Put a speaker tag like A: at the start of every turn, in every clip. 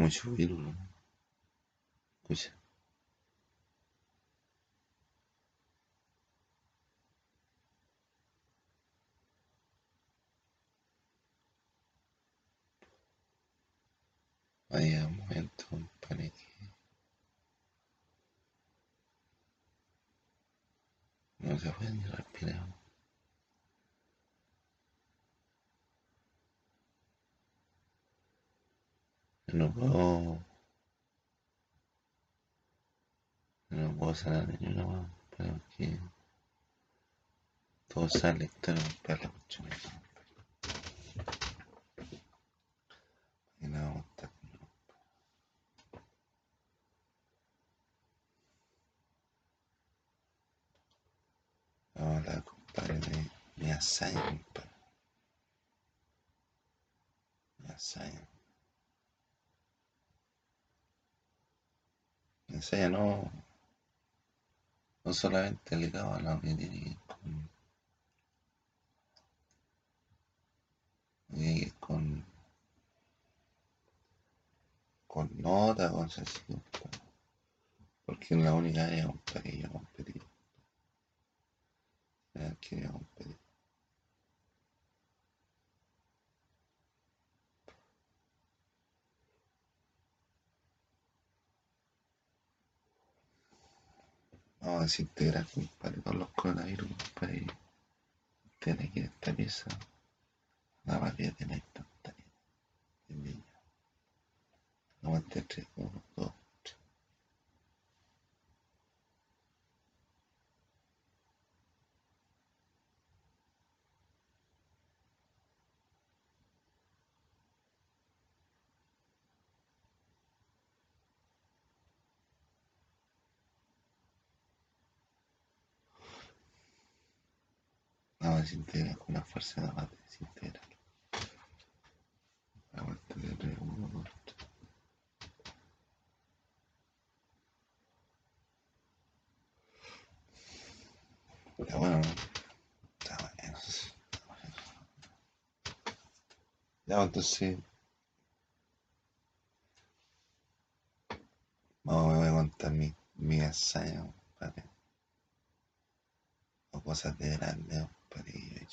A: mucho. ¿no? Escucha. Un momento, que no se puede ni respirar. No puedo. No puedo salir ni una más, pero que todo sale esto no para la. Y no vamos a estar. Vamos a hablar, compadre, de mi hazaña, compadre. Mi hazaña. No, no solamente ligado a lo que con, tiene ver con, con nota, compadre. Porque es la única área, compadre, que yo competí. Eh, que yo competí. Vamos a desintegrar, compadre, todos los coronavirus, compadre. Tiene aquí en esta pieza la rapidez de la instantánea. Aguante 3, 1, 2, 3. Vamos a desintegrar con una fuerza de más de desintegrar. Aguante 3, 1, 2, 3. Está bueno, ¿no? Está bueno. Está bueno. Ya, entonces. Vamos, me voy a contar mi, mi hazaña, compadre. O cosas de grande, compadre, mi vida.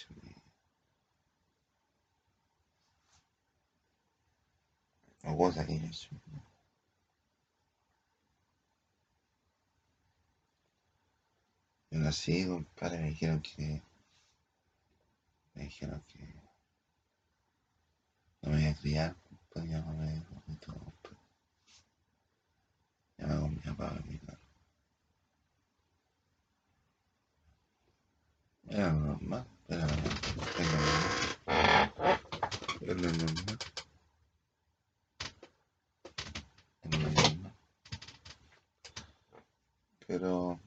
A: O en mi vida. Yo nací, compadre, me dijeron que. Me dijeron que. No me iba a criar, compadre, ya no me todo, compadre. Ya me con mi papá. Era normal, era normal, es lo normal. Lo normal. Pero.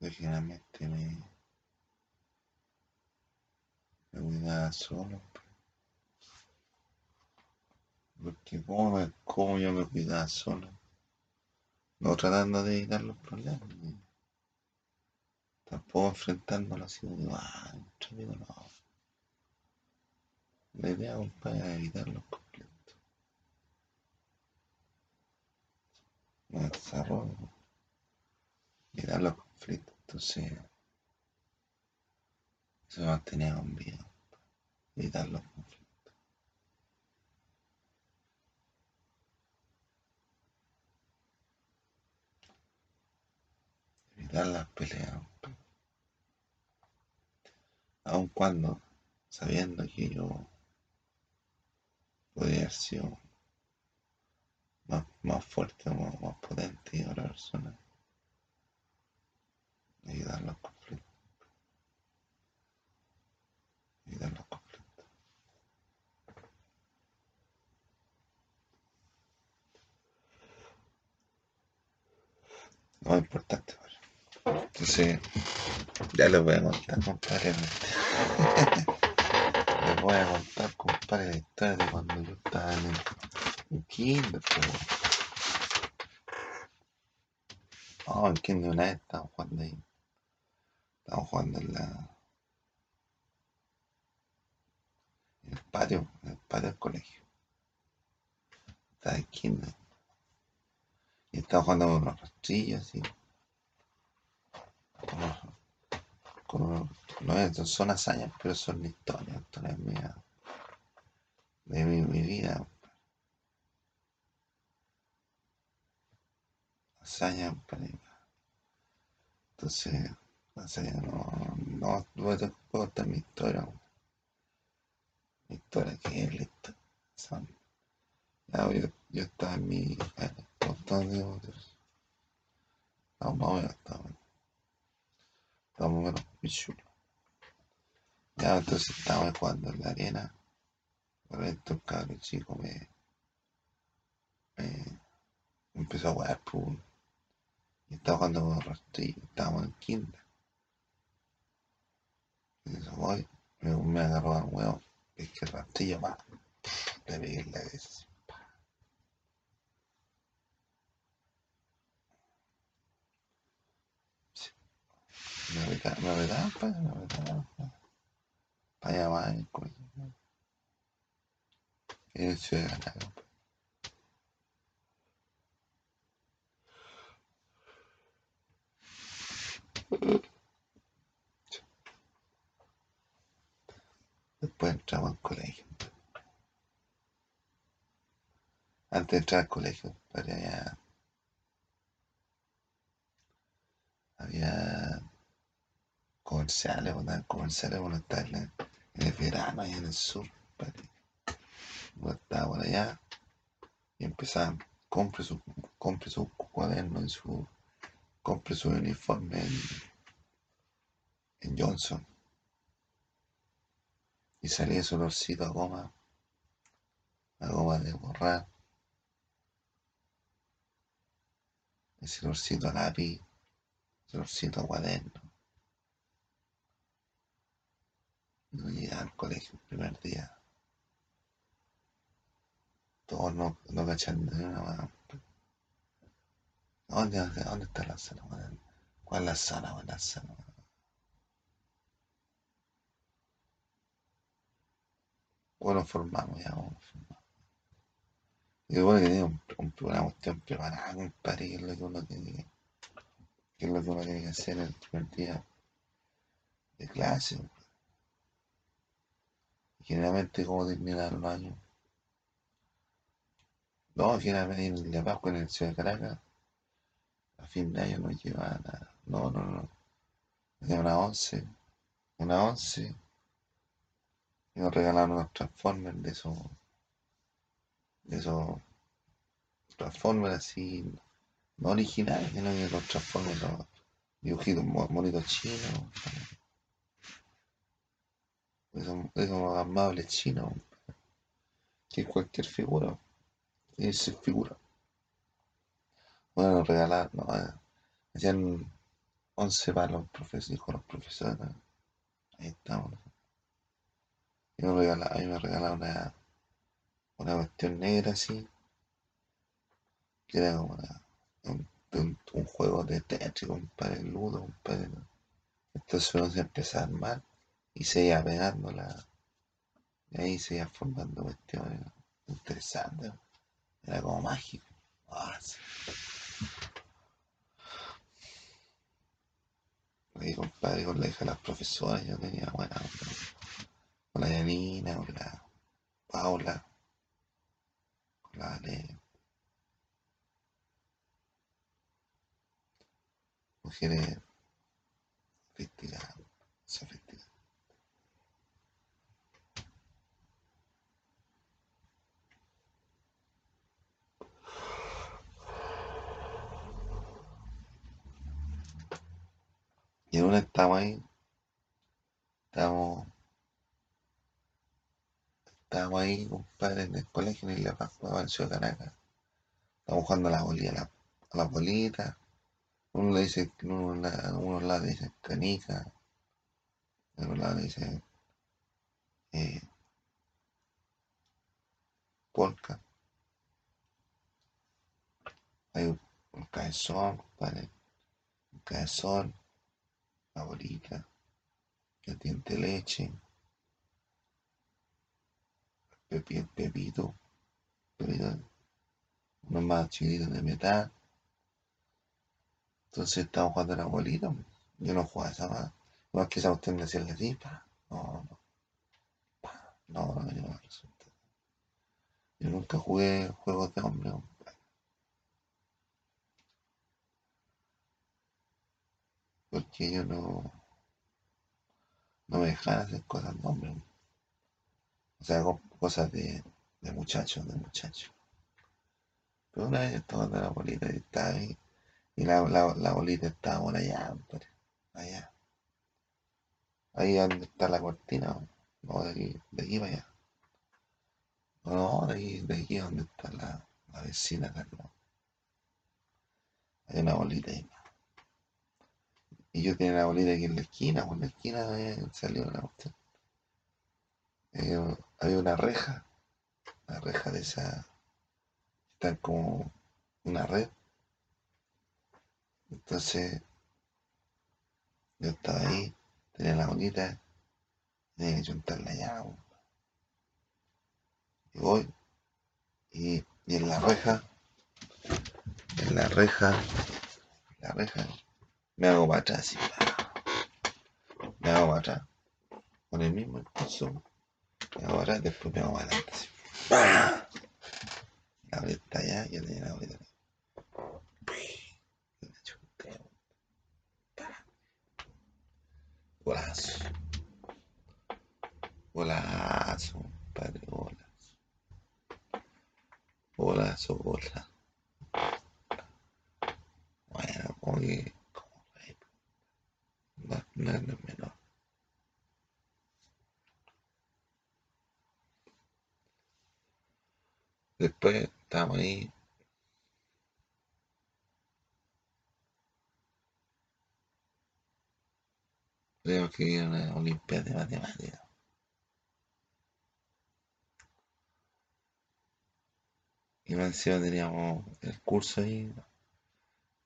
A: Originalmente me. Me cuidaba solo. Porque como, como yo me cuidaba solo. No tratando de evitar los problemas. Tampoco enfrentándolo así como ah, amigos, no. La idea, compadre, es evitar los conflictos. No desarrollo. Evitar los conflictos. Entonces, eso mantenía con vida. Evitar los conflictos. Evitar las peleas. Aun cuando, sabiendo que yo podría haber sido más, más fuerte o más, potente que otra persona, evitar los conflictos. Evitar los conflictos. Lo más importante, Entonces, ya les voy a contar, compadre. Les voy a contar, compadre, la historia de cuando yo estaba en el kinder, pero... No, en kinder una vez jugando ahí. Estábamos jugando en la... En el patio, en el patio del colegio. Estaba en kinder. Y estaba jugando con unos rastrillos así. Con unos, no son hazañas, pero son historias, historias mías. De mi, mi vida. Hazañas, entonces, no, no, no te puedo contar mi historia. Mi historia que es lista. Ya, yo, yo estaba en mi montón de otros. No, más o menos estaba. Estaba más o menos muy chulo. Ya, entonces estábamos jugando en la arena. De repente un cabrón chico me, me, empezó a jugar pool. Y estaba jugando con rastrillo. Estábamos en quinta. Y eso voy. Me, agarró al huevo. Es que el rastrillo, va. Le pegué la cabeza. Retaban, pa, me retaban. Para allá va el colegio. Y el ciudad de ganar, Después entramos al colegio. Antes de entrar al colegio, había, había comerciales, una comerciales bueno, está en, el verano allá en el sur. Bueno, estaba por allá y empezaban, compre su, compre su cuaderno y su, compre su uniforme en, en Johnson y salía ese olorcito a goma, a goma de borrar, ese olorcito a lápiz, ese olorcito a cuaderno. No llegaba al colegio el primer día. Todos no, no cachan de una ¿Dónde, ¿Dónde está la sala? ¿Cuál es la sala? ¿Cuál es la sala? Bueno, formamos, ya vamos formamos. Y bueno que tiene un, un, una cuestión preparada, compadre, que es lo que uno tiene que, es lo que uno tiene que hacer el primer día de clase. Generalmente, ¿cómo terminan los años? No, generalmente en La Pascua en el Ciudad de Caracas, a fin de año no lleva nada. No, no, no. Lleva una once. Una once y nos regalaron unos Transformers de esos. De esos. Transformers así. No originales, sino que los Transformers, los dibujitos, monitos chinos. Esos, esos amables chinos. Que cualquier figura. Es figura. Bueno, nos regalaron. No, hacían 11 para los profesores, dijo los profesores. Ahí estamos. Y me regala, a mí me regalaron una, una cuestión negra así, que era como una, un, un, juego de Tetris, compadre, ludo, compadre. Entonces uno se empezó a armar y se iba pegando. Y ahí se iba formando cuestiones interesantes. Era como mágico. Ah, sí. Y compadre, con la hija de las profesoras yo tenía buena onda con la Yanina, con la Paula, con la Ale. Mujeres sofisticadas, Y en una estamos ahí, estamos Estábamos ahí, compadre, en el colegio en la Pascua, Ciudad Caracas. Estamos jugando a la bolita, a la, a la bolita. Uno le dice, uno, uno lados le dice canica, otro lado dice eh, polka. Hay un, un compadre, un cabezón, la bolita, el diente leche Pepi, Pepito, Pepito, unos más chiquitos de metal. Entonces estábamos jugando a la bolita. Yo no jugaba esa más. No que esa usted me hacía así, pa. No, no. Pa. No, no me dio mal resultado. Yo nunca jugué juegos de hombre. Porque yo no. No me dejaban hacer cosas de hombre. O sea, co- cosas de, de muchachos, de muchachos. Pero una vez yo estaba la bolita y estaba ahí. Y la, la, la bolita estaba por allá, compadre. Allá. Ahí donde está la cortina. No, de aquí, de aquí para allá. No, de aquí, de aquí donde está la, la vecina no. Hay una bolita ahí. Y yo tenía la bolita aquí en la esquina, por la esquina salió la cuestión. Había una reja, una reja de esa, está como una red. Entonces yo estaba ahí, tenía la bolita, tenía que juntarla allá. po. Y voy, y, y en la reja, en la reja, en la reja, me hago para atrás, así, me hago para atrás, con el mismo impulso, me hago para atrás, después me así. La bolita está allá. Y la pa. Golazo. Golazo, golazo. Golazo, golazo. Bueno, lo menor. Después estábamos ahí, teníamos que ir una Olimpiada de Matemáticas. Y más encima teníamos el curso ahí.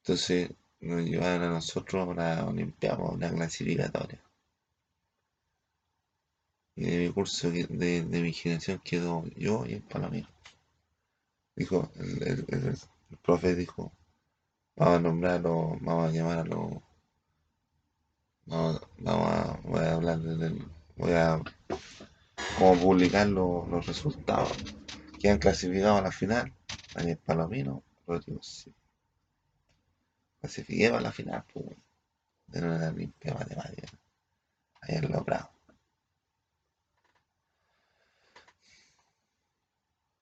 A: Entonces nos llevaron a nosotros a una Olimpiada, a una clasificatoria. Y de mi curso, de, de quedó yo y el palomino. Dijo, el, el- el- el profe dijo, vamos a nombrar a los, vamos a llamar a los, vamos, vamos a, voy a hablar del, voy a publicar los, los resultados que han clasificado a la final. Daniel Palomino, Rodrigo sí. Clasifiqué a la final, pues, weón, de una Olimpiada Matemática. Ahí en Los Bravos.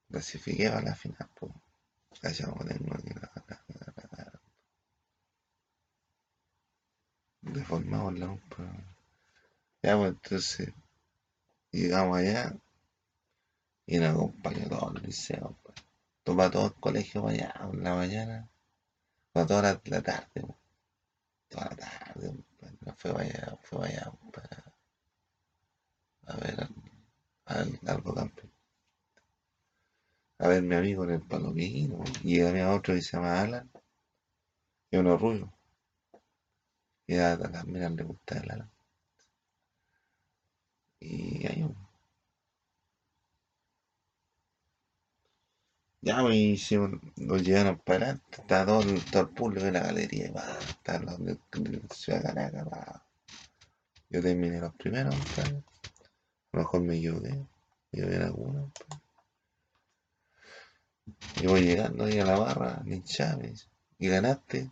A: Clasifiqué a la final, pues. Calla, como tengo aquí la, la, la, la, pues. Ya, pues entonces llegamos allá y nos acompañó todo el liceo, pues. Toma todo el colegio para allá, por la mañana, toda la, la tarde, pues. toda la tarde, fue allá, fue allá, para, a ver al, al, algo. A ver mi amigo en el palomino, y había otro que se llama Alan, y uno rubio. Y a, a le gusta el Alan. Y ahí, pues, Ya, pues, y si nos llevaron para adelante, está todo el, todo el público de la galería, y va, está los de, Ciudad. Yo terminé los primeros, compadre. A lo mejor me equivoqué, me equivoqué en alguno, compadre. Y voy llegando ahí a la barra, ni Chávez, y ganaste.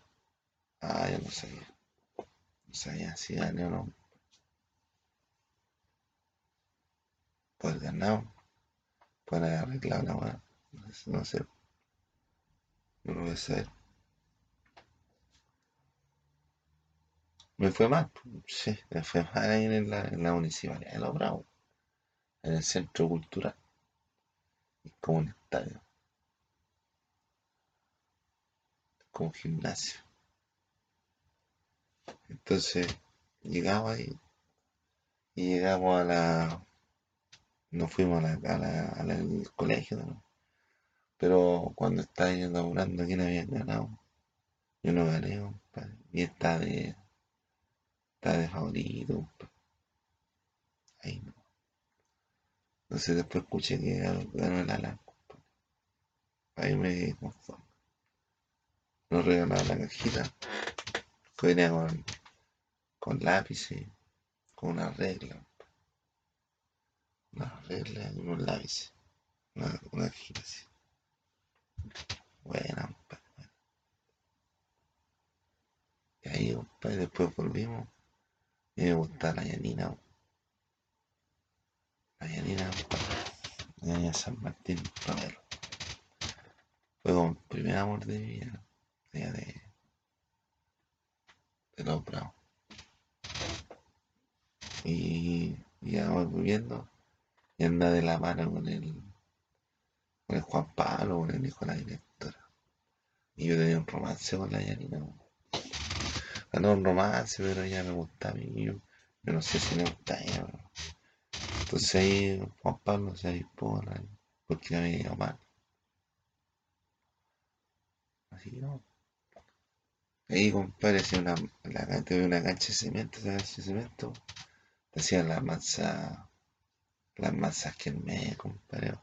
A: Ah, yo no sabía, no sabía si gané o no. Pues ganado, pues haber arreglado la weá, no sé, no lo voy a saber. Me fue mal, sí, me fue mal ahí en la, en la municipalidad de Los Bravos, en el centro cultural, es como un estadio, como un gimnasio. Entonces, llegamos ahí y llegamos a la. Nos fuimos a la- al colegio, ¿no? Pero cuando estaba inaugurando quién había ganado, yo no gané, compadre. Y está de, está de favorito, compadre. Ahí no. Entonces después escuché que ganó el Alan. Ahí me conforme. Nos regalaron la cajita. Con, con lápices, con una regla. Una regla y un lápiz. Una, una cajita así. Buena, buena. Y ahí, compadre, después volvimos. Y me gustaba la llanina. La llanina, San Martín Romero. Fue como el primer amor de mi vida. De, de, de los bravos. Y, y ya volviendo. Y anda de la mano con el, con el Juan Pablo, con el la directora. Y yo tenía un romance con la Yanina. Ah, No un romance, pero ella me gusta a mí. Yo, no sé si me gusta a ella. Entonces ahí Juan Pablo se dispone porque me había ido mal. Así que no. Ahí, compadre, hacía una, la, una cancha de cemento, esa cancha de cemento. Hacían las masas, las masas que me, compadre.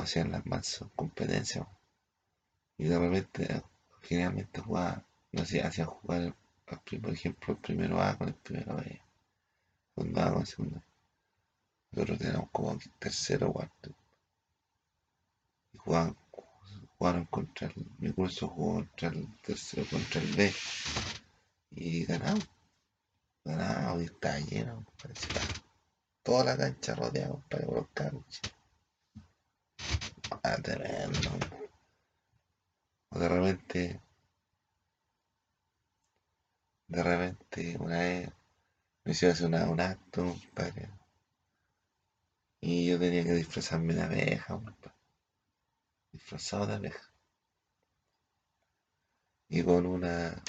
A: Hacían las masas competencias. Y de repente, generalmente jugaba, no sé, hacían jugar, el- el por ejemplo, el primero A con el primero B. Segundo A con el segundo. Nosotros teníamos como tercero cuarto. Y jugaban, jugaron contra el, mi curso jugó contra el tercero, contra el B. Y ganamos, ganamos, y estaba lleno, parecía toda la cancha rodeada, por los. Ah, tremendo. O de repente, de repente, una vez me hicieron hacer un acto. Y yo tenía que disfrazarme de abeja. Disfrazado de abeja. Y con una,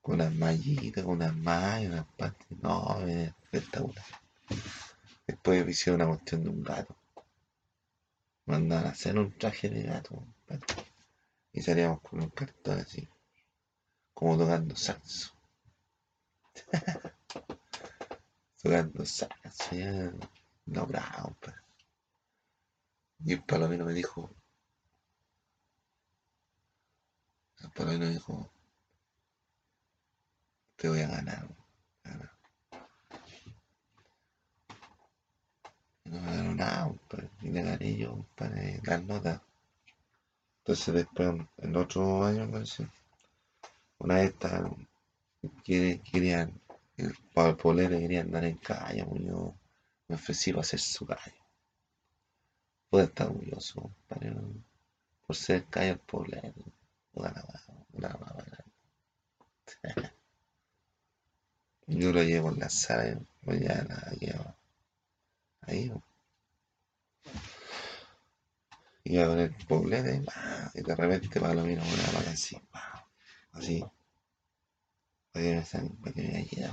A: con unas mallitas, con unas mallas, unas patas. No, es espectacular. Después me hicieron una cuestión de un gato. Mandaban a hacer un traje de gato. Y salíamos con un cartón así, como tocando saxo. tocando saxo, ya. No, bravo. Y el palomino me dijo, el palomino me dijo, te voy a ganar. No me ganó nada, compadre. Y le gané yo, compadre, las notas. Entonces después, en otro año, una vez quiere- querían, el Pablo Polere quería andar en calle, yo me ofrecí para hacer su calle. Puede estar orgulloso, compadre, ¿no? por ser calle al Polere. Una una. Yo lo llevo en la sala, pues ya la llevo ahí. Y iba con el poblete, y, de repente Palomino con una mano así, así, para que me, para que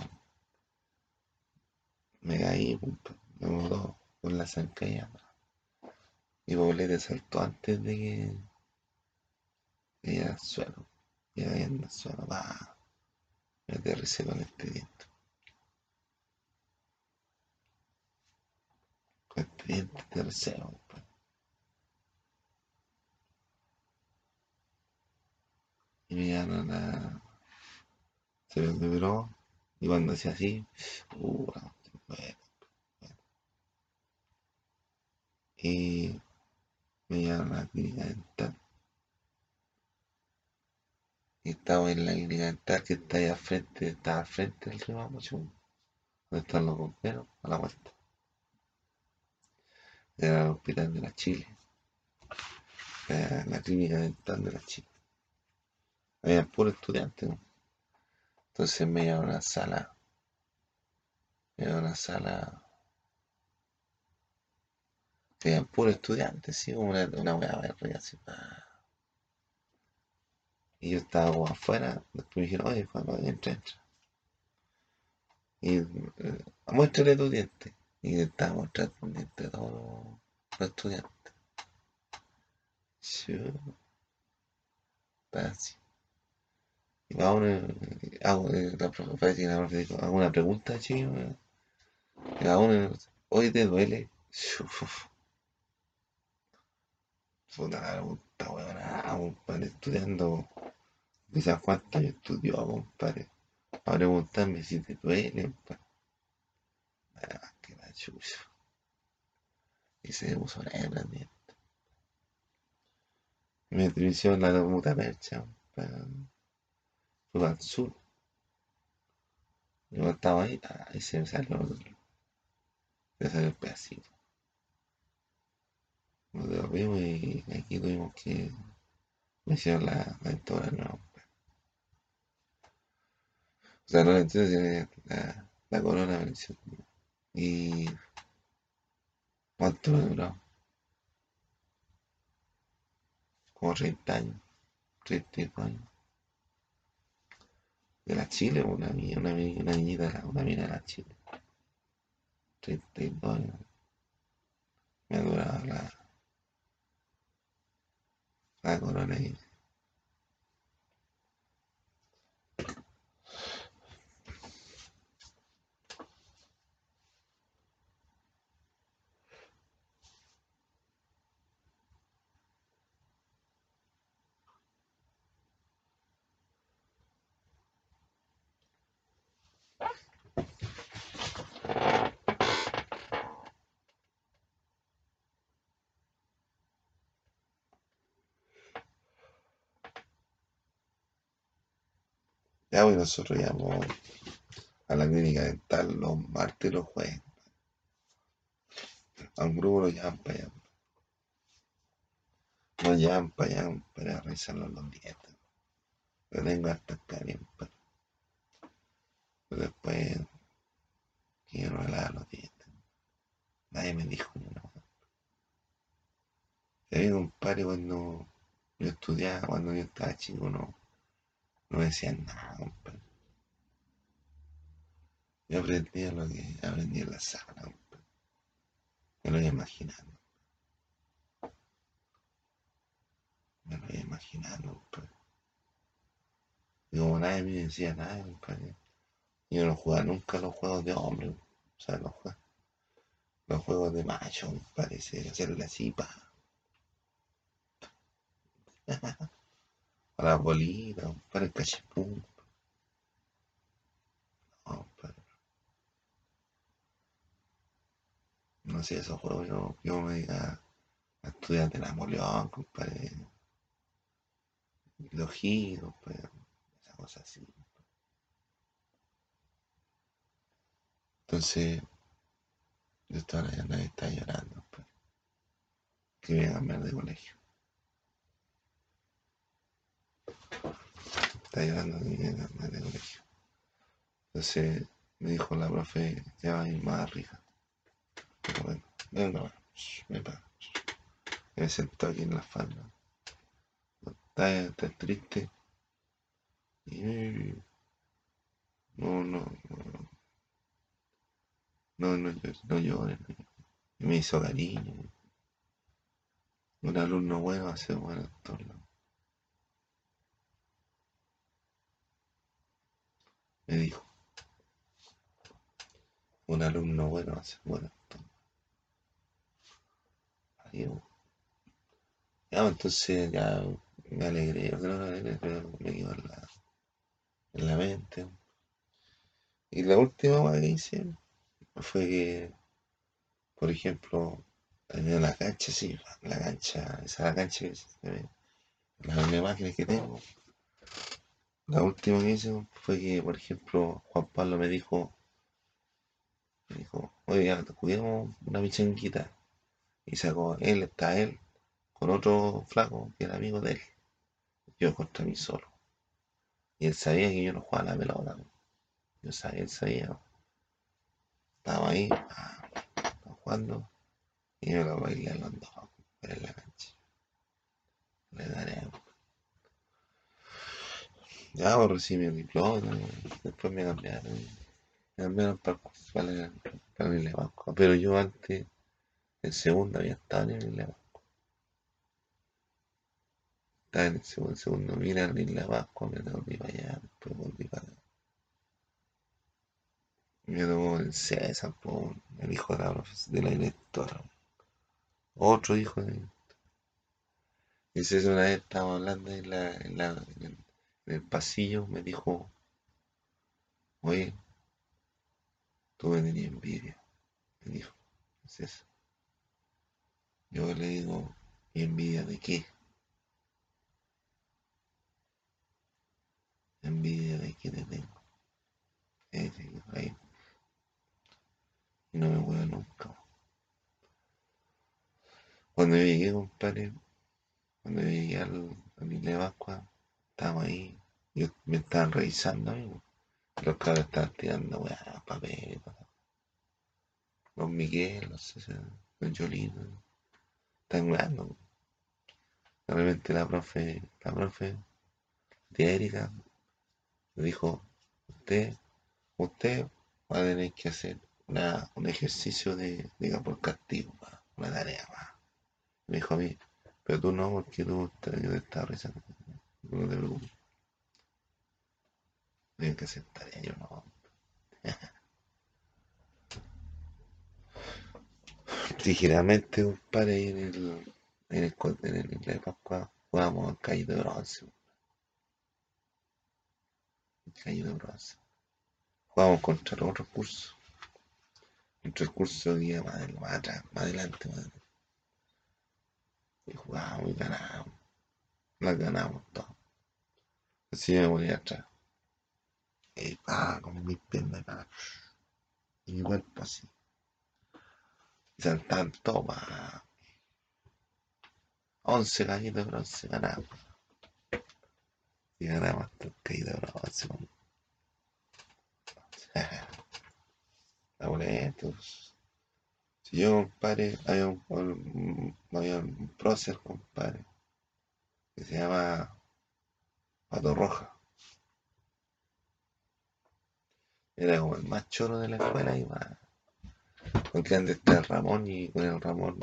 A: me caí, pum, me botó con la zancadilla. Y Poblete saltó antes de que cayera al suelo. Y cayendo al suelo, ¡pah! me aterricé con este diente. Aterricé, compadre. Y me llevaron a... Se me quebró. Y cuando hacía así, uh, bueno. Y me llevaron a la clínica dental. Y estaba en la clínica dental que está ahí al frente, está al frente del río Mapochún, donde están los bomberos, a la vuelta. Era el hospital de la Chile, era la clínica dental de la Chile. Había puro estudiante. Entonces me llevaron a una sala, me llevaron a una sala, había puro estudiante, sí, una, una weá verga, así. Y yo estaba afuera, después me dijeron, oye, Juan, entra, entra. Y eh, muéstrale tu diente. Y diente a todos los, estudiantes. Está así. Y uno, eh, hago, eh, la profe, dijo, hago una pregunta, chico. Y uno, hoy te duele. Puta la puta, weón, ah, compadre, estudiando. Quizás cuánto yo estudió, compadre. A preguntarme si te duele, compadre. Ah, chucha. Y se puso negra, mierda. Me hicieron la puta percha, compadre. Fue al sur. Yo estaba ahí, ahí se me salió, se salió el pedacito. Nos devolvimos y aquí tuvimos que me hicieron la, dentadura nueva. O sea, no la entiendo, la, la corona me hicieron. Y ¿cuánto me duró? Como 30 años, 32 años. De la Chile, una, una, una niñita, una mina de la Chile. 32 años. Me ha la, la corona ahí. Ya, pues nosotros íbamos a la clínica dental los martes y los jueves. A un grupo lo llevan para allá. Nos llevan para allá para revisarnos los dientes. Pero tengo hasta acá bien, pero después yo me lavo los dientes. Nadie me dijo nada. Había un padre cuando yo estudiaba, cuando yo estaba chico, no, no me decían nada. Yo aprendía lo que aprendí en la sala, compadre. Me lo iba imaginando. Me lo iba imaginando, compadre. Y como nadie me decía nada, compadre. Yo no jugaba nunca los juegos de hombre, o sea, los, jue- los juegos de macho, compadre, ese- hacer la cipa. A la bolita, compadre, el cachipún. No, compadre. No sé, esos juegos yo, yo me diga a estudiar de Napoleón, compadre. Los giros, compadre. Esa cosa así. Entonces, yo estaba allá, nadie está llorando, compadre. Que voy a cambiar de colegio. Está llorando que voy a cambiar de colegio. Entonces, me dijo la profe, ya va a ir más arriba. Pero bueno, venga, me para. Me sentó aquí en la falda. Está, está triste. Y no, no, no, no, no, no llores. no. Y me hizo cariño. Un alumno bueno hace bueno en. Me dijo. Un alumno bueno hace bueno. Ya, pues, entonces ya me alegré, yo creo que me quedó en la, en la mente. Y la última que hice fue que, por ejemplo, en la cancha, sí, la cancha, esa es la cancha que ve, las imágenes que tengo. La última que hice fue que, por ejemplo, Juan Pablo me dijo, me dijo, oye, ya, juguemos una pichanguita. Y sacó, él, está él, con otro flaco que era amigo de él. Yo contra mí solo. Y él sabía que yo no jugaba la pelota. Yo sabía, él sabía. Estaba ahí, ah, jugando, y yo lo bailé a los pero en la cancha. Le daré. Ya, pues recibí mi diploma, después me cambiaron. Me cambiaron para, para, el- para el Vasco. Pero yo antes, en segundo, había estado en el Isla Vasco. Estaba en el segundo, segundo vine al Isla Vasco, me devolví para allá, después volví para acá. Me tocó el César, el hijo de la, de la directora. Otro hijo de... Y César una vez estábamos hablando en, la, en, la, en, el, en el pasillo, me dijo, oye, tú me tenías envidia. Me dijo, César. Yo le digo, ¿y envidia de qué? Envidia de qué te tengo. Y no me voy nunca. Cuando yo llegué, compadre, cuando llegué al, a mi de Pascua, estábamos ahí, yo, me estaban revisando po. los cabros estaban tirando weá, papel. Los Miguel, los César, los Jolino, están weando. De repente la profe, la profe, tía Erika, dijo, usted, usted va a tener que hacer una, un ejercicio de, diga, por castigo, una tarea más. Me dijo a mí, pero tú no, porque tú yo te estaba rezando. No te preocupes, tienes que hacer tarea, yo no. Ligeramente, compadre, ahí en el, en el, en el de Pascua jugábamos al calle de bronce, el calle de bronce. Jugábamos contra los otros cursos. Contra el curso que iba más, más atrás, más adelante, más adelante. Y jugábamos y ganábamos. Las ganábamos todas. Así me ponía atrás. Y pa, con mis piernas, pa, y mi cuerpo así. Y saltaban todos, pa. 11 calles de bronce ganábamos. Y hasta el calle de bronce. La boleta. Si yo, compadre, había un, un- había un prócer, compadre, que se llama Pato. Era como el más choro de la escuela más. Porque antes está el Ramón y con el Ramón.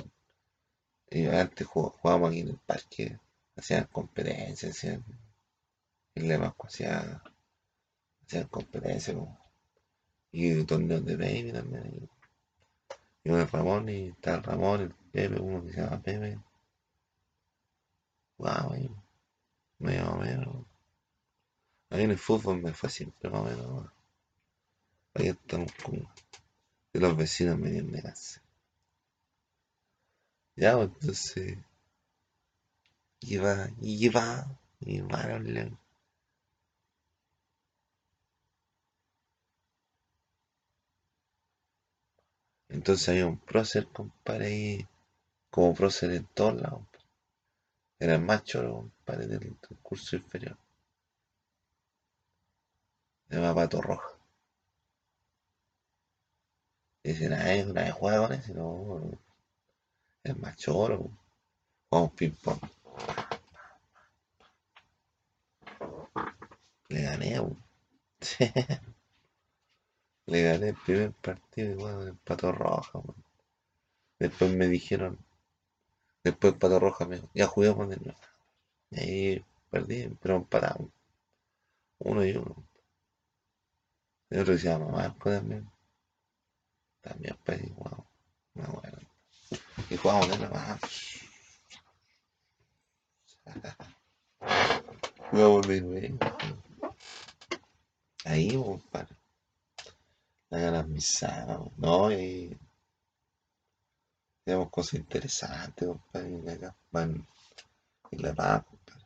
A: Y antes jug- jugábamos aquí en el parque, hacían competencias, hacían. En la Pascua hacía- hacían competencias y torneos de baby también. Y con el Ramón y está el Ramón, el Pepe, uno que se llama Pepe. Jugábamos ahí, medio menos. A mí en el fútbol me fue siempre más o menos. Ahí estamos con de los vecinos me dieron de. Ya, pues, entonces iba, iba, iba a hablar. Entonces había un prócer, compadre, ahí, como prócer en todos lados. Era choro, compadre, del curso inferior. Se llama Pato Roja. Y dice, nadie, nadie juega con ese, no, es más choro. Jugamos ping pong. Le gané. Le gané el primer partido igual con el Pato Roja, po. Después me dijeron, después el Pato Roja me dijo, ya juguemos de nuevo. Y ahí perdí, pero empatamos. Uno y uno. El otro se llama Marco también. También pues igual. Más bueno. Y jugamos de nuevo. ah, Jugamos de nuevo. Ahí, pues, compadre. La ganas misadas, ¿no? Y tenemos cosas interesantes, compadre. Y acá van en la paz, compadre.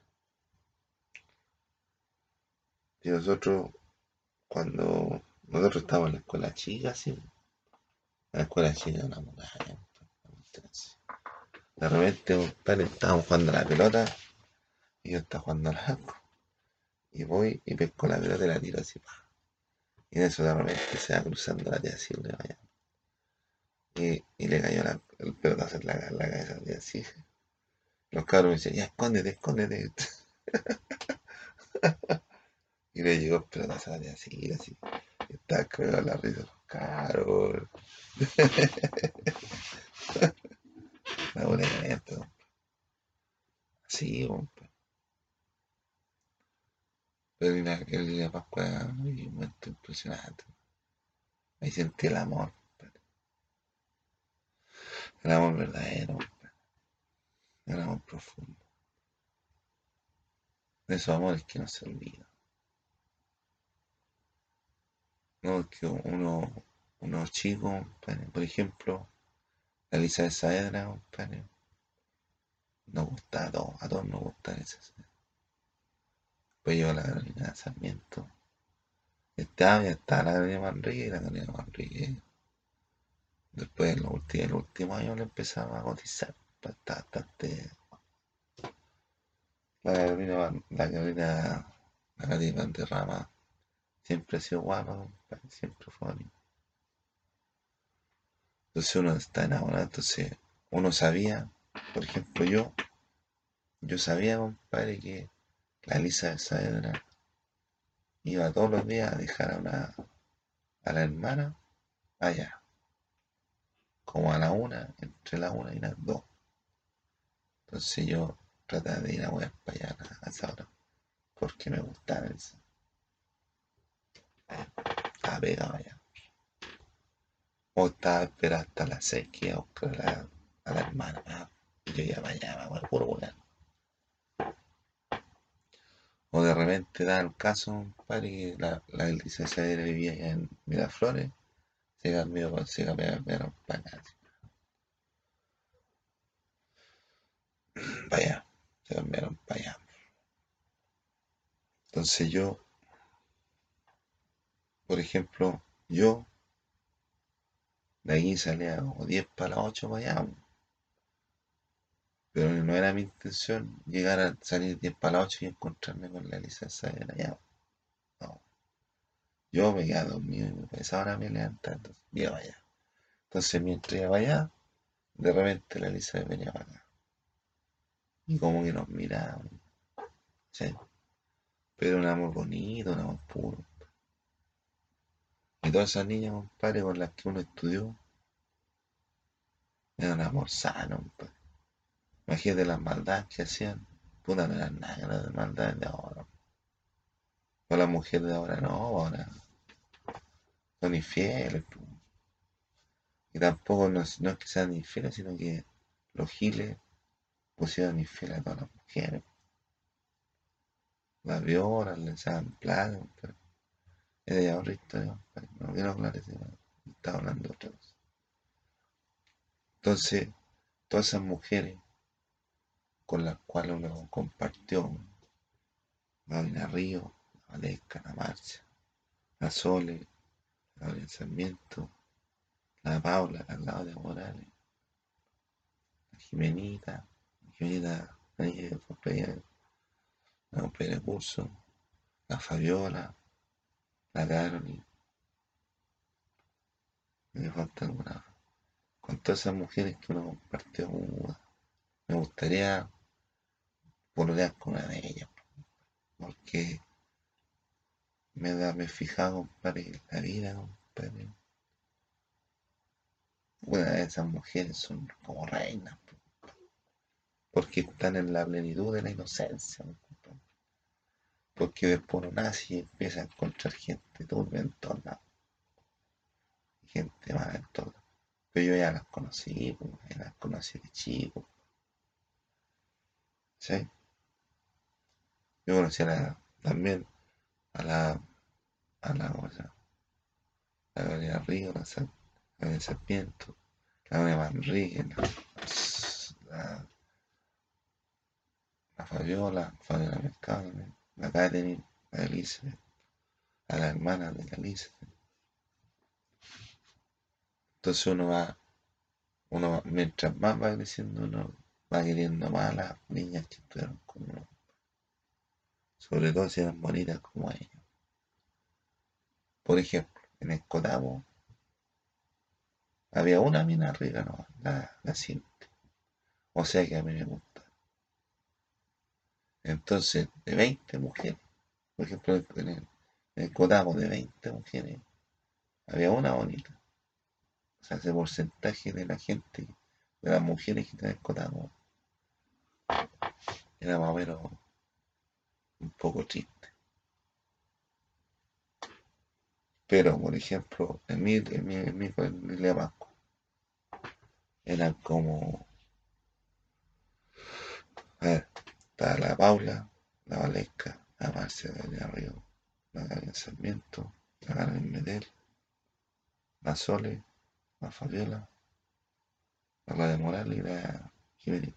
A: Y nosotros, cuando nosotros estábamos en la escuela chica, sí. La escuela chica de una muralla. De repente, compadre, estábamos jugando a la pelota y yo estaba jugando al arco. Y voy y pesco la pelota y la tiro así. Y en eso de repente se va cruzando la tía así, le vaya. Y, y le cayó la, el pelotazo en la, la cabeza y así. Los cabros me decían, ya escóndete, escóndete. Y le llegó el pelotazo a la tía así, así. Estaba cagado la risa los cabros. La boleta. Así, compa. Pero la, la Pascua un momento impresionante. Ahí sentí el amor. El amor verdadero. El amor profundo. De esos amores que no se olvidan. No, que uno, unos chicos, por ejemplo, la Elisa de Saedra, nos gusta a todos, a todos nos gusta esa. Pues yo la Carolina Sarmiento. Estaba, ya está la Carolina Manrique y la Carolina Manrique. Después en los últimos, últimos años le empezaba a cotizar. Está bastante. La Carolina, la Carolina, la Carolina Rama siempre ha sido guapa, siempre fue bonita. Entonces uno está enamorado, entonces uno sabía, por ejemplo yo, yo sabía, compadre, que la Elisa de Saavedra iba todos los días a dejar a, una, a la hermana allá, como a la una, entre la una y las dos. Entonces yo trataba de ir a ver para allá a esa hora, porque me gustaba eso. Estaba pegado allá. O estaba esperando hasta las seis que a a la, a la hermana. Yo ya allá, a puro volar. O de repente da el caso, padre, que la, la licenciada vivía en Miraflores, se cambió, se para acá. Vaya, se cambiaron para allá. Entonces yo, por ejemplo, yo de aquí salía como 10 para las 8 para allá. Pero no era mi intención llegar a salir 10 para las 8 y encontrarme con la licencia de allá. No. Yo me quedaba dormido y me pensaba, ahora me levantaba, entonces iba allá. Entonces mientras iba allá, de repente la licencia venía para acá. Y como que nos miraban. ¿sí? Pero un amor bonito, un amor puro. Y todas esas niñas, compadre, con las que uno estudió, era un amor sano, compadre. Imagínate las maldades que hacían. Puta, no eran nada las maldades de ahora. O las mujeres de ahora no, ahora son infieles. Y tampoco no, es que sean infieles, sino que los giles pusieron infieles a todas las mujeres. Las violan, les dan plata. Es de historia, no quiero hablar de eso, estaba hablando de otra cosa. Entonces, todas esas mujeres con las cuales uno compartió. La Río, la Valesca, la Marcha, la Sole, Gabriel Sarmiento, la Paula, la Claudia Morales, la Jimenita, la Jimenita, la compañera curso, la Fabiola, la Carolina. Me falta alguna. Con todas esas mujeres que uno compartió, me gustaría volver con una de ellas. Porque me da, fijado, compadre, la vida, compadre. Una de esas mujeres son como reinas. Porque están en la plenitud de la inocencia. Porque después uno nace empieza a encontrar gente turbia en todos lados. Gente mala en todo. Pero yo ya las conocí, ya las conocí de chico. ¿Sí? Yo conocí también a la, a la, cosa, la Gabriela Río, la, Serpiento, la Gabriela Manrique, la, la, Fabiola, Fabiola Mercado, la Catherine, la Elizabeth, a la hermana de la Elizabeth. Entonces uno va, uno mientras más va creciendo, uno va queriendo más a las niñas que estuvieron con uno sobre todo si eran bonitas como ellos. Por ejemplo, en Escotamo había una mina rica, no, la, la O sea que a mí me gusta. Entonces, de 20 mujeres, por ejemplo, en el, en de 20 mujeres, había una bonita. O sea, ese porcentaje de la gente, de las mujeres que en Escotamo, era más o menos un poco triste. Pero, por ejemplo, en mi, en mi, en mi eran como. A ver, la Paula, la Valesca, la Marcia de Río, la Gabriela Sarmiento, la Carmen Medel, la Sole, la Fabiola, la Claudia Morales y la Jiménez.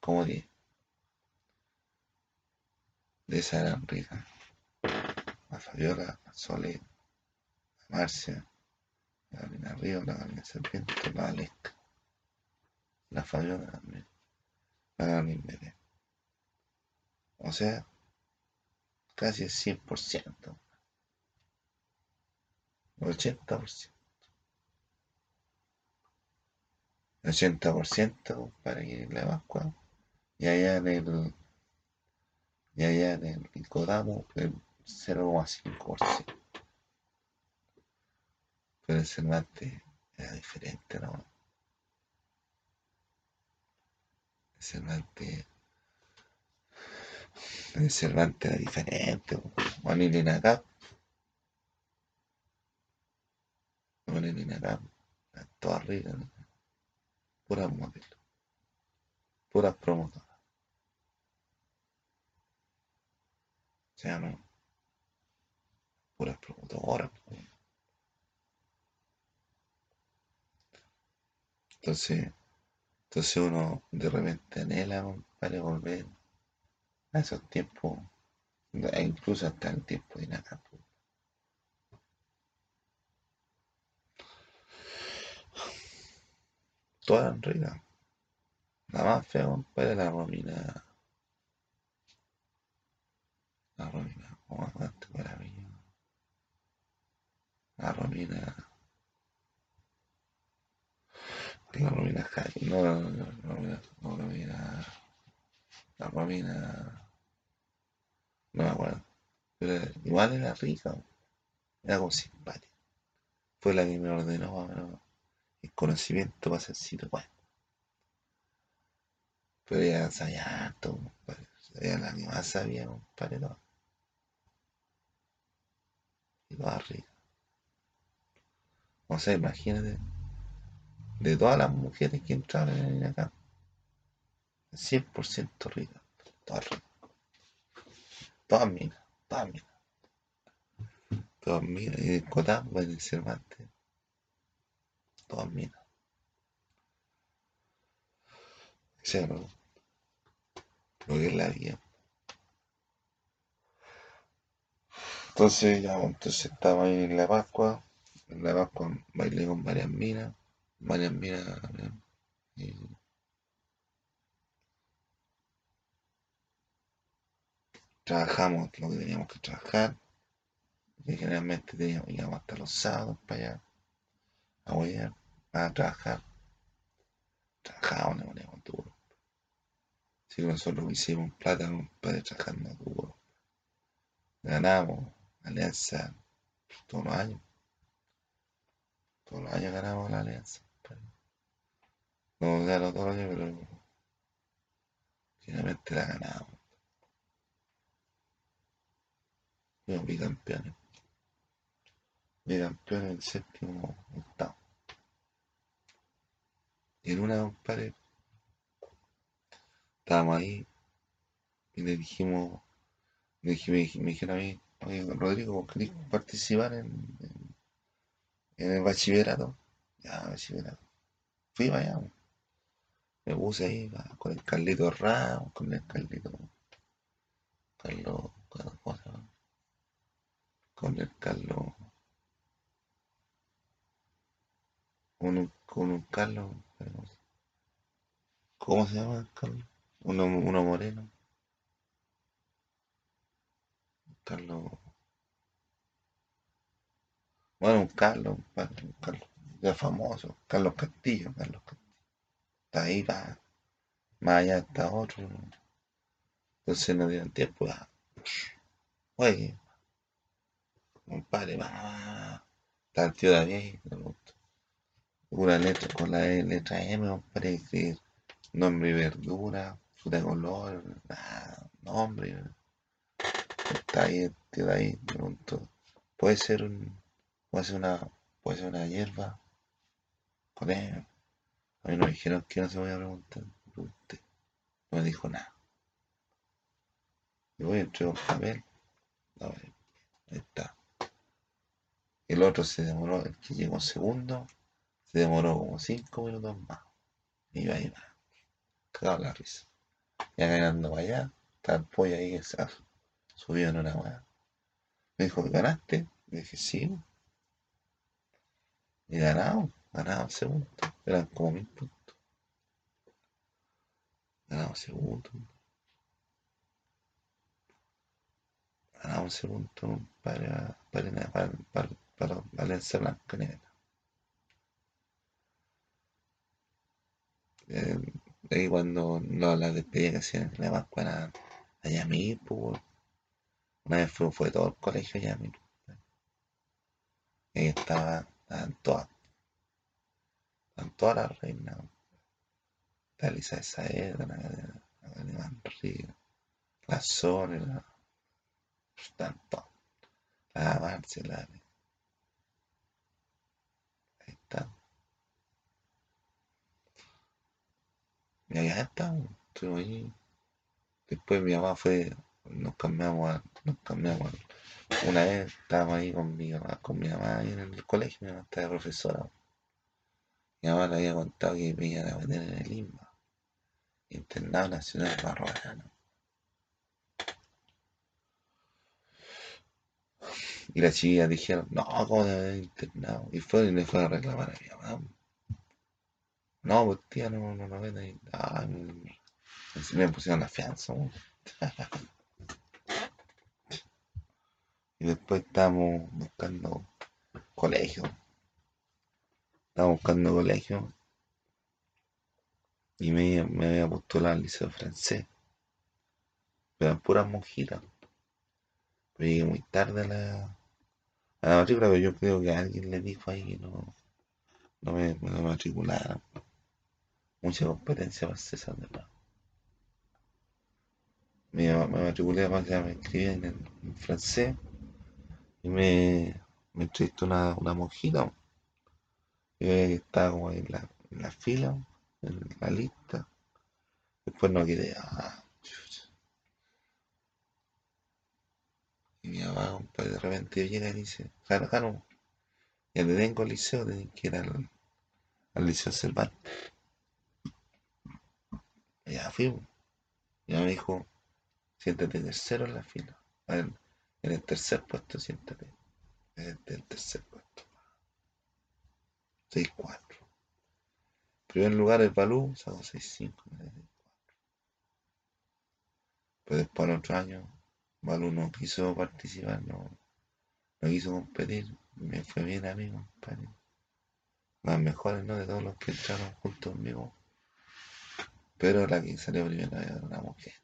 A: Como 10. De esas eran ricas. La Fabiola, la Sole, la Marcia, la Carolina Río, la Carmen Serpiente, la Valesca, la Fabiola también, la Carmen Medel. O sea, casi el 100%, el 80%. El 80% para que la evacua. Y allá en el. Y allá en el Nicodamo, el 0,5%. Pero el Cervantes era diferente, ¿no? El Cervantes. El Cervantes era diferente. Juan y acá. Juan y acá. Toda rica, ¿no? puras modelos, puras promotoras. O sea, no, puras promotoras. Entonces, entonces uno de repente anhela para volver a esos tiempos, e incluso hasta el tiempo de nada. Todas ricas. La más fea, compadre, la Romina. La Romina, ¿cómo aguante maravilla? La Romina. La Romina. No, no, no, no, no, Romina. La Romina. No me acuerdo. Pero igual era rica. Era como simpática. Fue la que me ordenó, el conocimiento va a ser bueno. Pero ella sabía harto, compadre. Ella la que más sabía, compadre, todo. Y toda rica. O sea, imagínate, de todas las mujeres que entraron en acá, 100% rica. Todas ricas. Todas minas, todas minas. Todas minas. Y el Cotambo, en el Cervantes, todas minas. O sea, no, lo que es la vida. Entonces, ya, entonces estaba ahí en la Pascua. En la Pascua bailé con varias minas. Varias minas y trabajamos lo que teníamos que trabajar. Que generalmente teníamos, íbamos hasta los sábados para allá a huear a trabajar. Trabajábamos, le poníamos duro. Que nosotros hicimos plata, para trabajar más duro. Ganamos alianza todos los años. Todos los años ganamos la alianza. No ganamos todos los años, pero finalmente la ganamos. Fuimos bicampeones. Bicampeones el séptimo, octavo. Y en una, compadre, estábamos ahí y le dijimos, le dije, me, dijeron a mí, oye, Rodrigo, ¿querés participar en, en, en el bachillerato? Ya, bachillerato. Fui allá. Me puse ahí con el Carlito Ramos, con el Carlito. Carlos, ¿cómo se llama? Con el. Con un, con un Carlos. ¿Cómo se llama el? Uno, uno moreno. Carlos. Bueno, un Carlos, un Carlos, ya famoso, Carlos Castillo, Carlos Castillo. Está ahí, va. Más allá está otro. Entonces no dieron tiempo. Va. Oye, compadre, va. Está el tío David, una letra con la letra M, compadre, escribir nombre y verdura, fruta de color, nombre. Está ahí, tío ahí, pregunto. Puede ser un, puede ser una, puede ser una hierba con él. A mí no me dijeron que no se voy a preguntar. No me dijo nada. Y voy a entregar un papel. No, ahí está. El otro se demoró, el que llegó segundo, se demoró como cinco minutos más. Y yo ahí va. Cagado la risa. Ya ganando para allá, está el ahí que se ha en una weá. Me dijo, ¿ganaste? Dije, sí. Y ganamos, ganamos segundo. Eran como mil puntos. Ganamos segundo. Segundo para, para, para, para, para Valencia Blanca Negra. Eh, ahí cuando no, la despedida que hacían la Pascua allá mismo, pues, una vez fue, fue todo el colegio allá mismo. Y estaba, estaban todas, estaban todas las reinas. La Elisa de Saeda, la, la, la Río, la Sol, la, están todas. La Marcia, la, ahí está. Y allá estamos, estuvimos ahí. Después mi mamá fue, nos cambiamos, a- nos cambiamos. Una vez estábamos ahí con mi mamá, con mi mamá ahí en el colegio, mi mamá estaba profesora. Mi mamá le había contado que me iban a meter en el INBA, Internado Nacional Barroano. Y las chiquillas dijeron, no, ¿cómo te internado? Y fue y le fue a reclamar a mi mamá. No, pues tía, no, no, no, ven ahí. Ah, me, me pusieron la fianza. Y después estábamos buscando colegio. Estábamos buscando colegio. Y me, me había postulado al liceo francés. Pero puras monjitas. Pero llegué muy tarde a la, a la matrícula, pero yo creo que alguien le dijo ahí que no, no me, me lo matriculara. Mucha competencia para de nuevo. Me, me matriculé para que me escribían en, en francés y me, me entrevistó una, una monjita. Y veía que estaba como en la, en la fila, en la lista. Después no quedé. Ah. Y mi mamá, compadre, de repente llega y dice, Jano, ya te tengo al liceo, tenés que ir al, al liceo Cervantes. Ya fui. Y ella me dijo, siéntate tercero en la fila. En, en el tercer puesto, siéntate. En el tercer puesto. 6-4. Primer lugar el Balú, sacó 6-5. Pero después al otro año, Balú no quiso participar, no, no quiso competir. Me fue bien a mí, compadre. Las mejores, ¿no? De todos los que entraron junto conmigo. Pero la que salió primero era una mujer.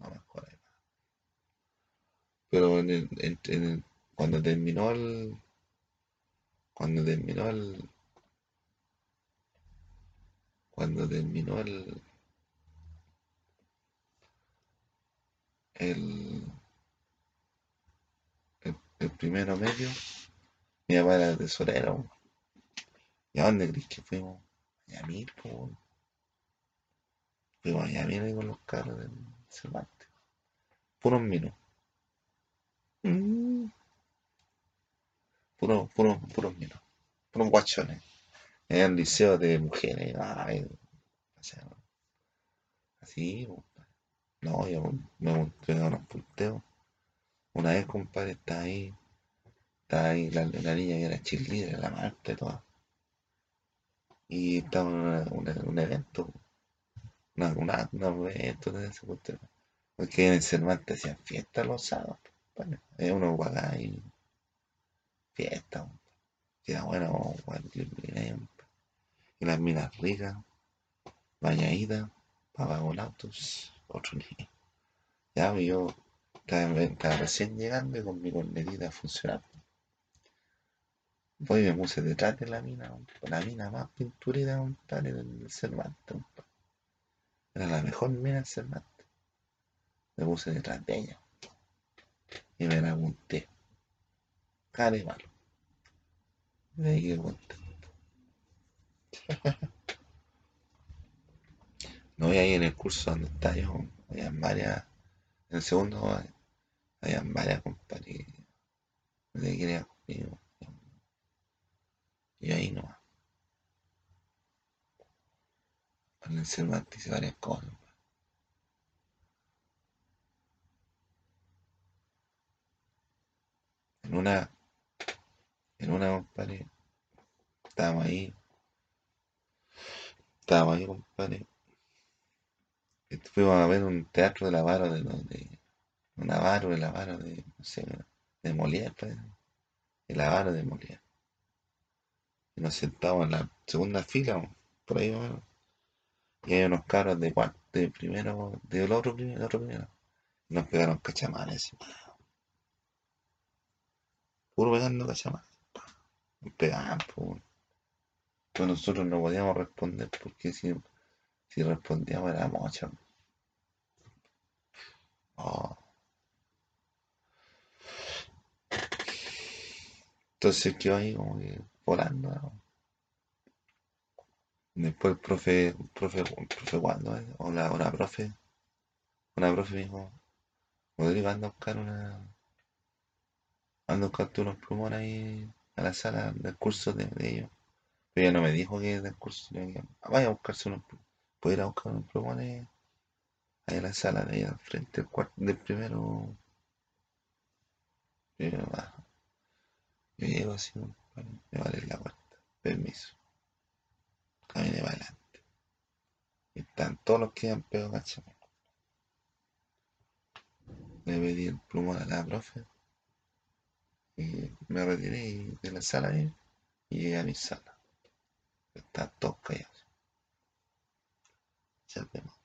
A: No me acuerdo. Pero en el- en- el- cuando terminó el. Cuando terminó el. Cuando terminó el. El, el, primero medio, mi papá era tesorero. ¿Y a dónde crees que fuimos? A Yamil, po, weón. Fuimos a Yamil ahí con los carros del Cervantes. Puros minos. Mm, Puros, puros, puros minos. Puros guachones. Era un liceo de mujeres. Ay, así. No, yo me monté a unos punteos. Una vez, compadre, estaba ahí. Estaba ahí la, la niña que era cheerleader, la Marta y toda. Y estaba en una- una- un evento. Una, una, un evento de ese cuestión. Porque en el Cervantes hacían fiestas los sábados. Bueno, es uno pagaba y fiesta. Y era bueno, y las minas ricas, bañaditas, autos, otro niño. Ya, pues, yo estaba, recién llegando y con mi cornetita funcionando. Voy y me puse detrás de la mina, la mina más pinturera, del Cervantes. Era la mejor mina del Cervantes. Me puse detrás de ella y me la apunté. cara y malo. De ahí que contento. No, y ahí en el curso donde está yo, habían varias, en el segundo, habían varias quería conmigo. Y ahí no. El hice varias cosas. En una, en una, compadre, estábamos ahí, estábamos ahí, compadre, y fuimos a ver un teatro de Lavaro, de, de, un Avaro, de Lavaro, de, no sé, de Molière, pues, el Avaro de Molière. Y nos sentamos en la segunda fila, por ahí, bueno, y hay unos cabros de cuarto, de primero, del otro primero, otro primero. Nos pegaron cachamanes, puro pegando cachamanes. Nos pegaban, pues. Pero nosotros no podíamos responder porque si, si respondíamos era mocha. Oh. Entonces quedó ahí como que volando. Después el profe, profe, profe cuando, eh? o la, una profe, una profe me dijo, Rodrigo, anda a buscar una, anda a buscarte unos plumones ahí a la sala del curso de, de ellos. Pero ella no me dijo que del curso, que, "Ah, vaya a buscarse unos. Puedo ir a buscar unos plumones ahí en la sala de ahí al frente del cuarto, del primero. primero bajo. Yo llego así, me vale la puerta. Permiso. Para adelante. Y están todos los que han pegado cachamanes. Le pedí el plumón a la profe. Y me retiré de la sala y llegué a mi sala. Están todos callados. Ya vemos.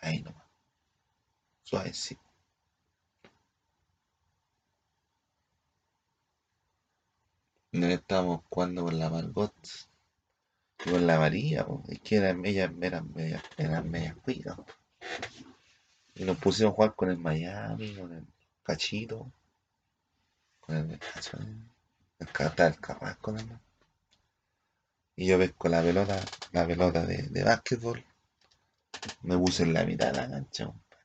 A: Ahí nomás. Suavecito. Nos estábamos jugando con la Margot y con la María, po. es que eran, ellas eran medias, eran medias cuicas, po. Y nos pusimos a jugar con el Miami, con el Cachito, con el ¿eh? el Carrasco también. Y yo pesco la pelota, la pelota de, de básquetbol, me puse en la mitad de la cancha, compadre.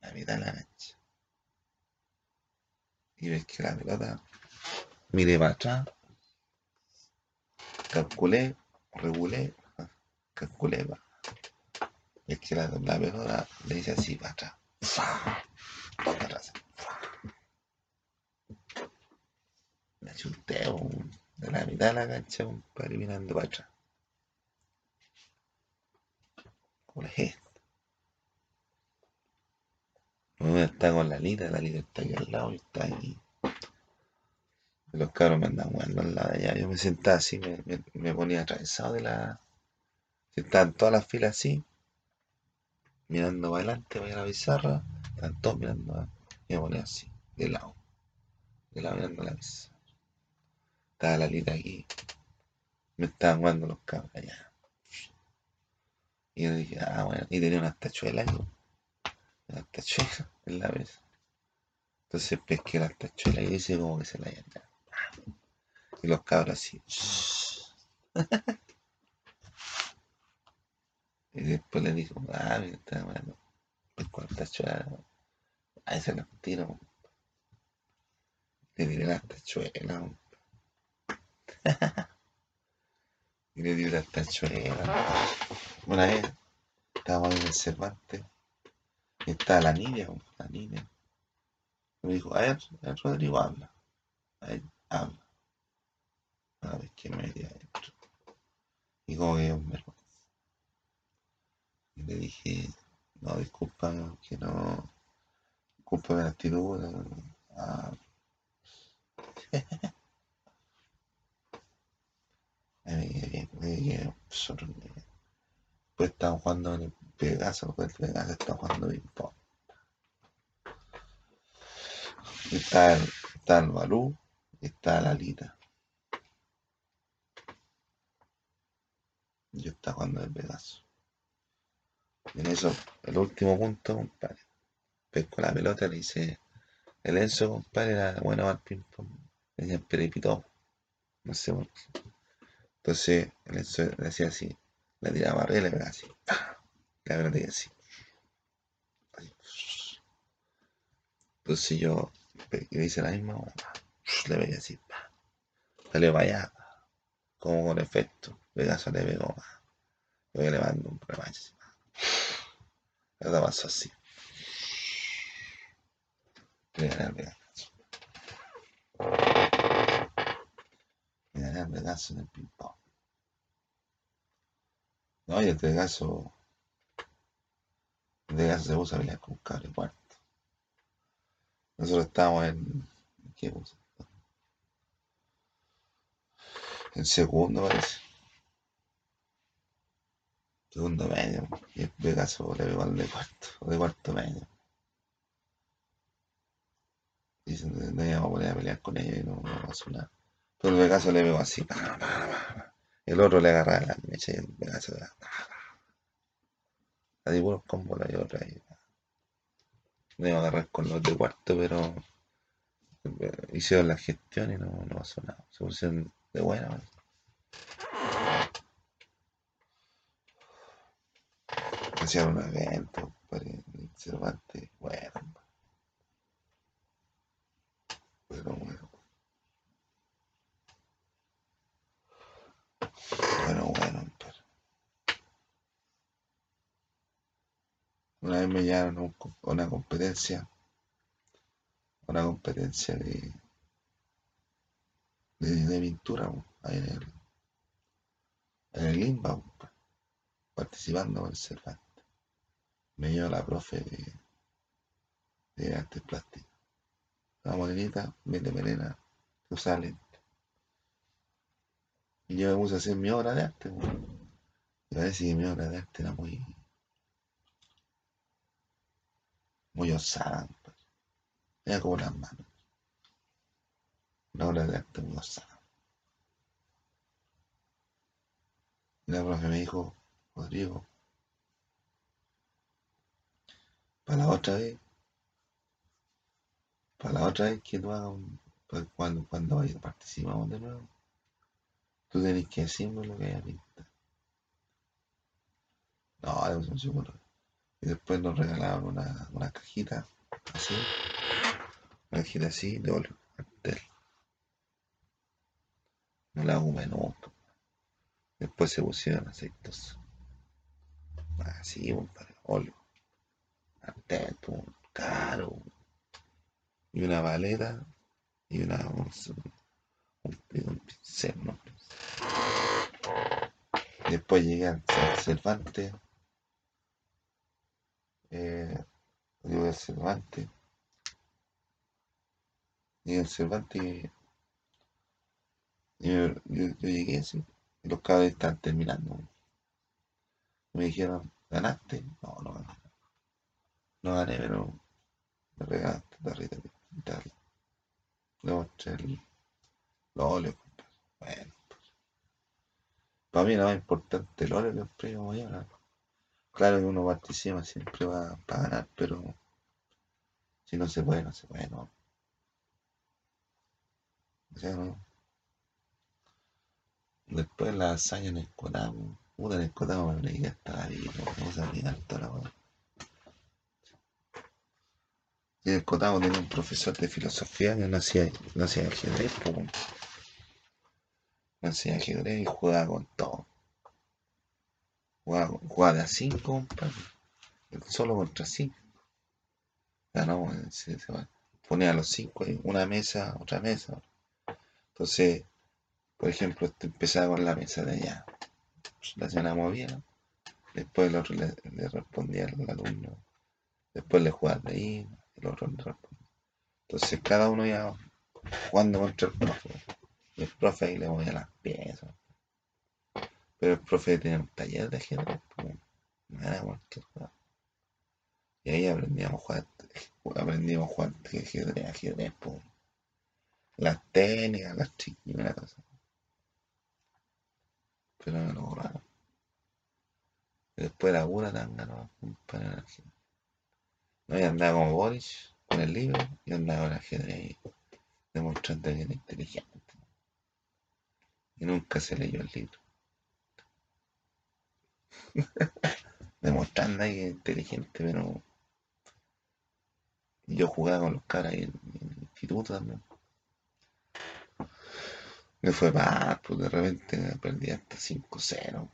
A: La mitad de la cancha. Y ves que la pelota, miré para atrás, calculé, regulé, calculé, pa. Es que la, la le hice así para atrás. Para atrás. Me chuté po, de la mitad de la cancha, compadre, mirando para atrás. Por ejemplo. Uno está con la lita, la lita está aquí al lado y está ahí. Los cabros me andan jugando al lado de allá. Yo me sentaba así, me, me, ponía atravesado de la. Estaban todas las filas así, mirando para adelante, para la pizarra. Estaban todos mirando, ¿eh? me ponía así, de lado. De lado mirando la pizarra. Estaba la lita aquí. Me estaban jugando los cabros allá. Y yo dije, ah, bueno, y tenía unas tachuelas ahí, unas tachuelas en la mesa. Entonces pesqué las tachuelas y hice como que se la hayan dado. Y los cabros así. Y después le dijo, ah, mira, está bueno. Pesco las tachuelas. Ahí se las tiro. Le tiré las tachuelas. Y le tiré las tachuelas. Una vez estábamos en el Cervantes. Y estaba la niña, la niña. Me dijo, a ver, a ver, Rodrigo, habla. A habla. A ver, ¿qué me metí adentro? Y como que un vergüenza. Y le dije, no, disculpa, que no. Disculpa la actitud. ah. Me bien, me quedé. Después estaban jugando en el Pegaso, después el Pegaso estaba jugando ping pong. Está el, está el Balú está la Lita. Yo estaba jugando Pegaso. Y en eso, el último punto, compadre. Pesco la pelota, le hice El Enzo, compadre, era bueno al ping-pong. Tenía el peripito. No sé por qué. Entonces, el Enzo le hacía así. Le tiraba arriba y le pegaba así. ¡pah! La verdad que así. Entonces yo le hice la misma, le pegué así. ¡pah! Salió para como con efecto. Pegaso le pegó más. Luego le mando un revanche. así. La verdad pasó así. Al Vegaso. Le gané al Vegaso en el ping-pong. No, y el Vegaso. El Vegaso se puso a con cable cuarto. Nosotros estábamos en. ¿Qué puso? En segundo, parece. Segundo medio. Y el Vegaso le pegó al de cuarto. O de cuarto medio. Y se no íbamos a poner a pelear con ellos y no, no pasó nada. Pero el Vegaso le pegó así. El otro le agarraba la mecha y el Vegaso le. Así puros combos la otra ahí. Me iba a agarrar con los de cuarto, pero eh, hicieron la gestión y no, no pasó nada. Se pusieron de buena. Hacían un evento el Cervantes. Bueno, pero bueno. Bueno, bueno, pero. Una vez me llevaron a una competencia, una competencia de, de, de pintura, ahí en el, en el Limba, participando con el Cervantes. Me llevó la profe de, de artes plásticas. La morenita, bien de melena, que usaba lente. Y yo me puse a hacer mi obra de arte, po. Y parece que mi obra de arte era muy, muy osada. Era como las manos. Arte muy osada. Y la profe me dijo, Rodrigo, para la otra vez, para la otra vez que un, pues, cuando, cuando vaya- participamos de nuevo, tú tenés que decirme lo que hayas visto. No, le pusimos seguro. Y después nos regalaron una, una cajita así, una cajita así de óleo, No la hago menos. Después se pusieron aceitos. Así, compadre, óleo. Artel, po, caro. Y una paleta y una, un, un, un pincel, ¿no? Después llegué al Cervantes. Eh, llegué al Cervantes. Llegué al Cervantes yo, yo- llegué así. Y los cabros estaban terminando. Me dijeron, ¿ganaste? No, no gané. No gané, pero me regalaste tarrita tal. Le mostré el, los óleos. Bueno, para mí lo más importante el óleo que el premio mañana. Claro que uno participa siempre va para ganar, pero si no se puede, no se puede, no. O sea, no. Después la hazaña en el Cotamo. Puta, en el Cotamo me prediqué hasta no vamos a predicar toda la weá. Y en el Cotamo tenía un profesor de filosofía que no hacía, no ajedrez, no hacía ajedrez y jugaba con todo. Jugaba, jugaba de a 5, compadre. Solo contra 5. Ganamos, eh, se. Ponía a los 5 ahí, una mesa, otra mesa. Entonces, por ejemplo, este empezaba con la de allá. La señora movía, después el otro le, respondía al alumno, después le jugaba de ahí, el otro le respondía. Entonces cada uno iba jugando contra el profe. Y el profe ahí le movía las piezas. Pero el profe tenía un taller de ajedrez, pues, no era cualquier juego. Y ahí aprendíamos a jugar, aprendíamos a jugar ajedrez, ajedrez, pues. Las técnicas, las chiquinas, las cosas. Pero lo borraron. Y después la pura tanga, no. No, y andaba como Boris, con el libro y andaba el ajedrez demostrando que era inteligente. Y nunca se leyó el libro. demostrando que era inteligente, pero yo jugaba con los caras en, en el instituto también. Me fue mal, pues de repente perdí hasta 5-0.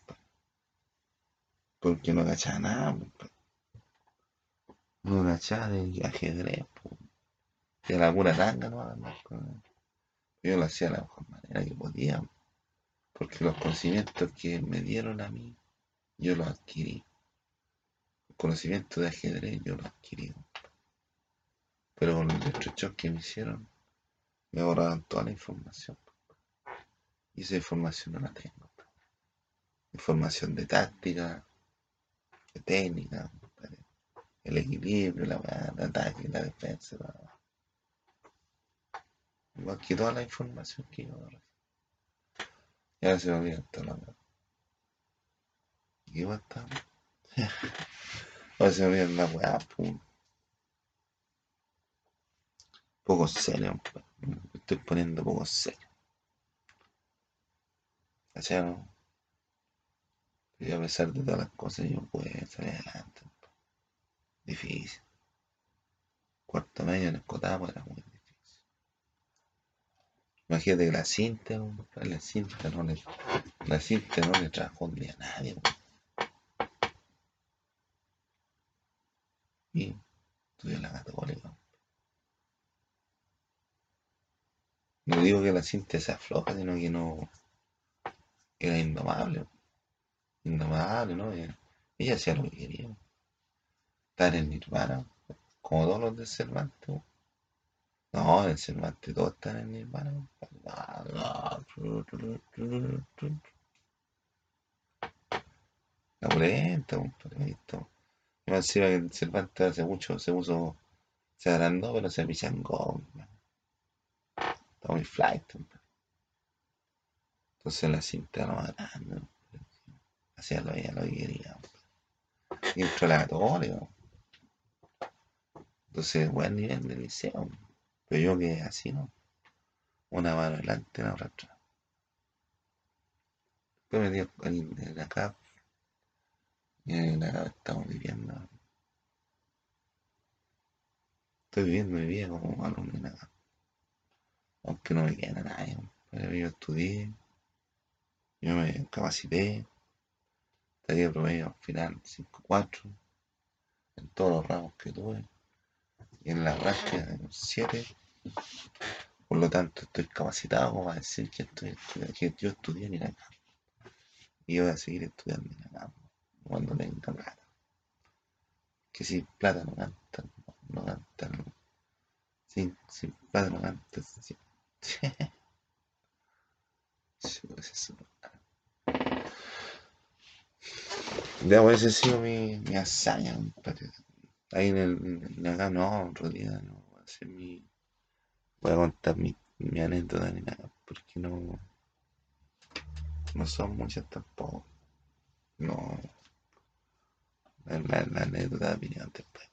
A: Porque no agachaba nada. No agachaba de ajedrez. Pues. De la pura tanga, ¿no? Yo lo hacía de la mejor manera que podía. Porque los conocimientos que me dieron a mí, yo los adquirí. El conocimiento de ajedrez yo lo adquirí. Pero con los destrucción que me hicieron, me borraron toda la información. Y esa información no la tengo. Información de táctica, de técnica, el equilibrio, la el ataque, la defensa. Igual que toda la información que yo. Ya se me olvida toda la verdad. ¿Y qué va Ahora se me olvida la weá, pum. Poco serio, estoy poniendo poco serio. Y a pesar de todas las cosas, yo puedo salir adelante. Difícil. Cuarto medio en Escotamo era muy difícil. Imagínate que la cinta, la cinta no le, la cinta no le trabajó ni a nadie. Y estudió la católica. No digo que la cinta se afloja, sino que no, era indomable. Indomable, ¿no? Ella, hacía lo que quería. Estar en Nirvana, como todos los de Cervantes. No, en Cervantes todos están en Nirvana. La pulenta, compadre. Y más encima que en Cervantes hace mucho se puso, se agrandó, pero se pichangó. Está muy flight, compadre. Entonces la cinta grande. Hacía lo, ella lo que quería. Y entró la católica. Entonces, buen nivel de liceo. Pero yo que así, ¿no? Una mano adelante, una otra atrás. Después me dio en acá. Y en acá estamos viviendo. Estoy viviendo mi vida como alumno en acá. Aunque no me queda nadie. Pero yo estudié. Yo me capacité, tenía promedio final 5-4 en todos los ramos que tuve y en la rasca 7. Por lo tanto, estoy capacitado como para decir que, estoy, que yo estudié en acá. Y voy a seguir estudiando en acá cuando tenga plata. Que si plata no canta, no, canta, no. Sin, sin plata no canta. Sí. Pues ya, Debo ese sido mi, mi hazaña, compadre. Ahí en el, en acá no, otro día no. Voy a hacer mi. Voy a contar mi, mi anécdota ni nada, porque no. No son muchas tampoco. No. La, la, anécdota viene antes, pues.